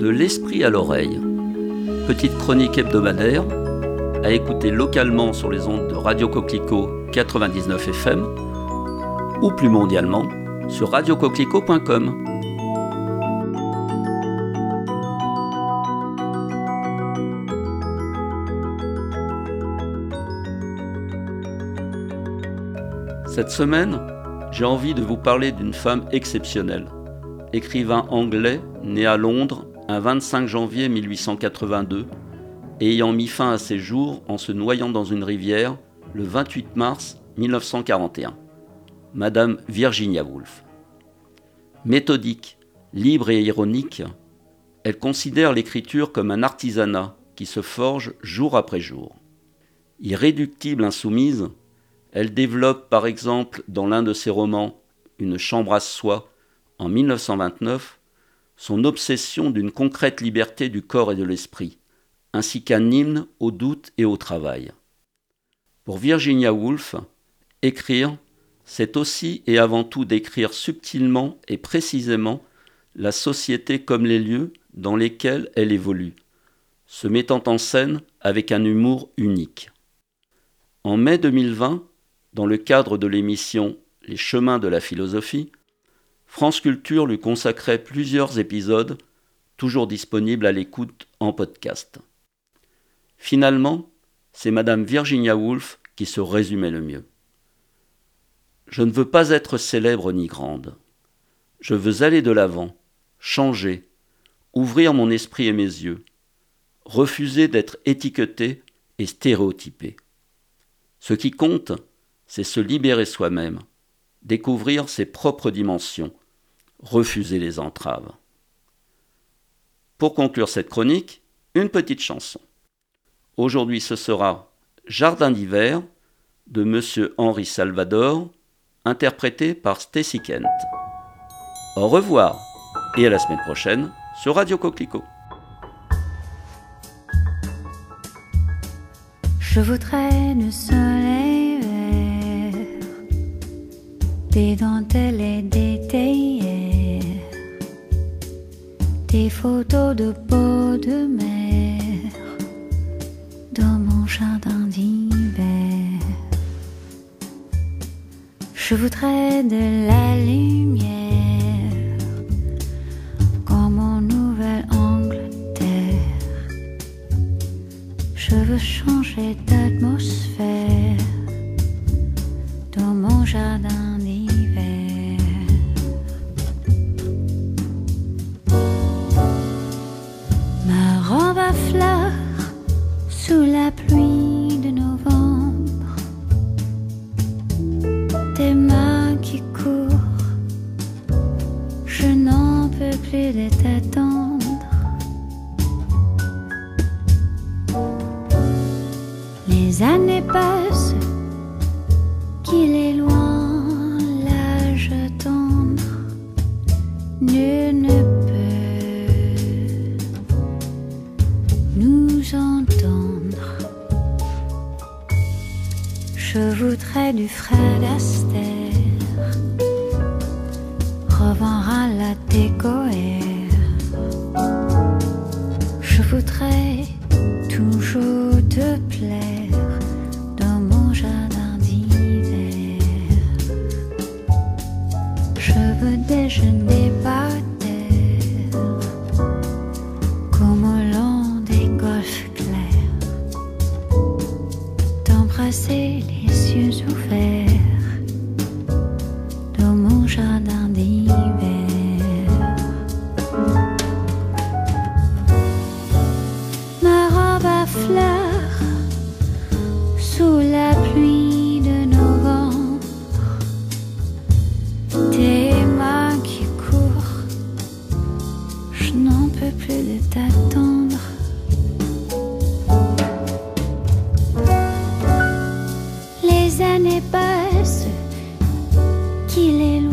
De l'esprit à l'oreille. Petite chronique hebdomadaire à écouter localement sur les ondes de Radio Coquelicot 99 FM ou plus mondialement sur radiocoquelicot.com. Cette semaine, j'ai envie de vous parler d'une femme exceptionnelle. Écrivain anglais, né à Londres un 25 janvier 1882, ayant mis fin à ses jours en se noyant dans une rivière le 28 mars 1941. Madame Virginia Woolf. Méthodique, libre et ironique, elle considère l'écriture comme un artisanat qui se forge jour après jour. Irréductible insoumise, elle développe par exemple dans l'un de ses romans, Une chambre à soi, en 1929, son obsession d'une concrète liberté du corps et de l'esprit, ainsi qu'un hymne au doute et au travail. Pour Virginia Woolf, écrire, c'est aussi et avant tout décrire subtilement et précisément la société comme les lieux dans lesquels elle évolue, se mettant en scène avec un humour unique. En mai 2020, dans le cadre de l'émission Les chemins de la philosophie, France Culture lui consacrait plusieurs épisodes, toujours disponibles à l'écoute en podcast. Finalement, c'est Madame Virginia Woolf qui se résumait le mieux. Je ne veux pas être célèbre ni grande. Je veux aller de l'avant, changer, ouvrir mon esprit et mes yeux, refuser d'être étiqueté et stéréotypé. Ce qui compte, c'est se libérer soi-même, découvrir ses propres dimensions, refuser les entraves. Pour conclure cette chronique, une petite chanson. Aujourd'hui ce sera Jardin d'hiver de Monsieur Henri Salvador, interprété par Stacy Kent. Au revoir et à la semaine prochaine sur Radio Coquelicot. Je voudrais le soleil des dentelles et des des photos de peau de mer dans mon jardin d'hiver. Je voudrais de la lumière t'attendre. Les années passent qu'il est loin l'âge tendre, nul ne peut nous entendre. Je voudrais du Fred Astaire, revoir la décoère. Veux déjeuner par terre, comme au long des golfs clairs, t'embrasser les yeux ouverts. Dans mon jardin d'hiver. Ma robe à fleurs années passent, qu'il est loin.